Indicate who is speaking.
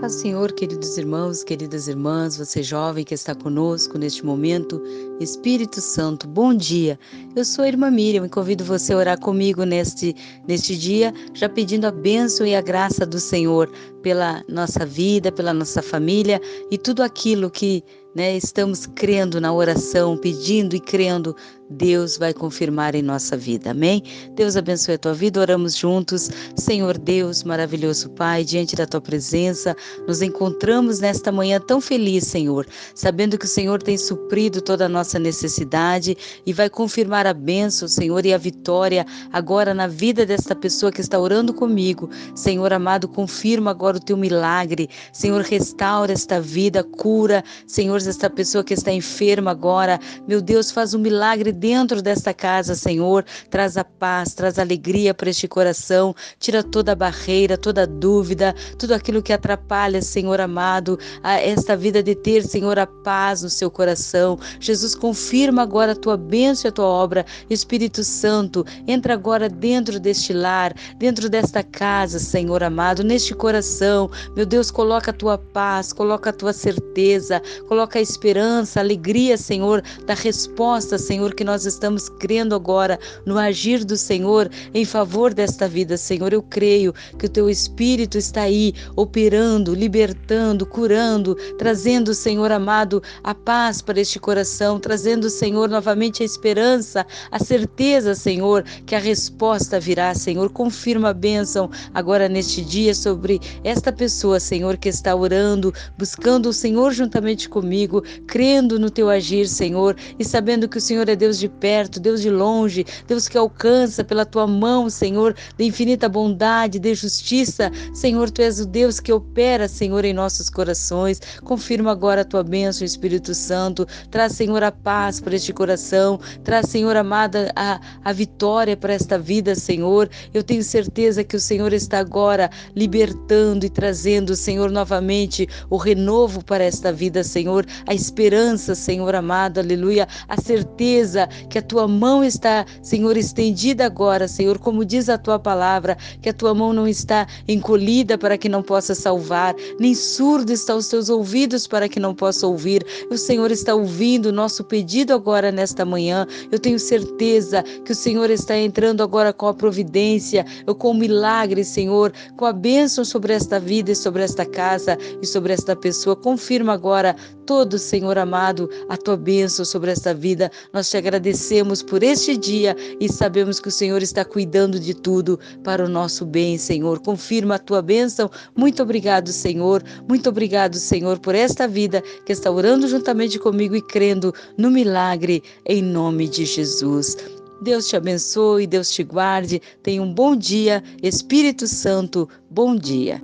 Speaker 1: Paz Senhor, queridos irmãos, queridas irmãs, você jovem que está conosco neste momento, Espírito Santo, bom dia. Eu sou a irmã Miriam e convido você a orar comigo neste, neste dia, já pedindo a bênção e a graça do Senhor pela nossa vida, pela nossa família e tudo aquilo que né, estamos crendo na oração, pedindo e crendo, Deus vai confirmar em nossa vida. Amém? Deus abençoe a tua vida. Oramos juntos. Senhor Deus, maravilhoso Pai, diante da tua presença, nos encontramos nesta manhã tão feliz, Senhor, sabendo que o Senhor tem suprido toda a nossa necessidade e vai confirmar a bênção, Senhor, e a vitória agora na vida desta pessoa que está orando comigo. Senhor amado, confirma agora o teu milagre. Senhor, restaura esta vida, cura, Senhor, esta pessoa que está enferma agora. Meu Deus, faz um milagre dentro desta casa, Senhor. Traz a paz, traz alegria para este coração. Tira toda a barreira, toda a dúvida, tudo aquilo que atrapalha, Senhor amado, a esta vida de ter, Senhor, a paz no seu coração. Jesus, confirma agora a tua bênção e a tua obra. Espírito Santo, entra agora dentro deste lar, dentro desta casa, Senhor amado, neste coração. Meu Deus, coloca a tua paz, coloca a tua certeza, coloca a esperança, a alegria, Senhor, da resposta, Senhor, que nós estamos crendo agora no agir do Senhor em favor desta vida, Senhor. Eu creio que o teu Espírito está aí operando, libertando, curando, trazendo, Senhor amado, a paz para este coração, trazendo, Senhor, novamente a esperança, a certeza, Senhor, que a resposta virá, Senhor. Confirma a bênção agora neste dia sobre esta pessoa, Senhor, que está orando, buscando o Senhor juntamente comigo, crendo no teu agir, Senhor, e sabendo que o Senhor é Deus de perto, Deus de longe, Deus que alcança pela tua mão, Senhor, de infinita bondade, de justiça. Senhor, tu és o Deus que opera, Senhor, em nossos corações. Confirma agora a tua bênção, Espírito Santo. Traz, Senhor, a paz para este coração. Traz, Senhor amada, a, a vitória para esta vida, Senhor. Eu tenho certeza que o Senhor está agora libertando e trazendo, Senhor, novamente o renovo para esta vida, Senhor. A esperança, Senhor amado, aleluia. A certeza que a tua mão está, Senhor, estendida agora, Senhor, como diz a tua palavra, que a tua mão não está encolhida para que não possa salvar, nem surdo estão os teus ouvidos para que não possa ouvir. O Senhor está ouvindo o nosso pedido agora nesta manhã. Eu tenho certeza que o Senhor está entrando agora com a providência, com o milagre, Senhor, com a bênção sobre esta vida e sobre esta casa e sobre esta pessoa. Confirma agora todo, Senhor amado, a tua bênção sobre esta vida. Nós te agradecemos por este dia e sabemos que o Senhor está cuidando de tudo para o nosso bem, Senhor. Confirma a tua bênção. Muito obrigado, Senhor. Muito obrigado, Senhor, por esta vida que está orando juntamente comigo e crendo no milagre em nome de Jesus. Deus te abençoe, Deus te guarde. Tenha um bom dia. Espírito Santo, bom dia.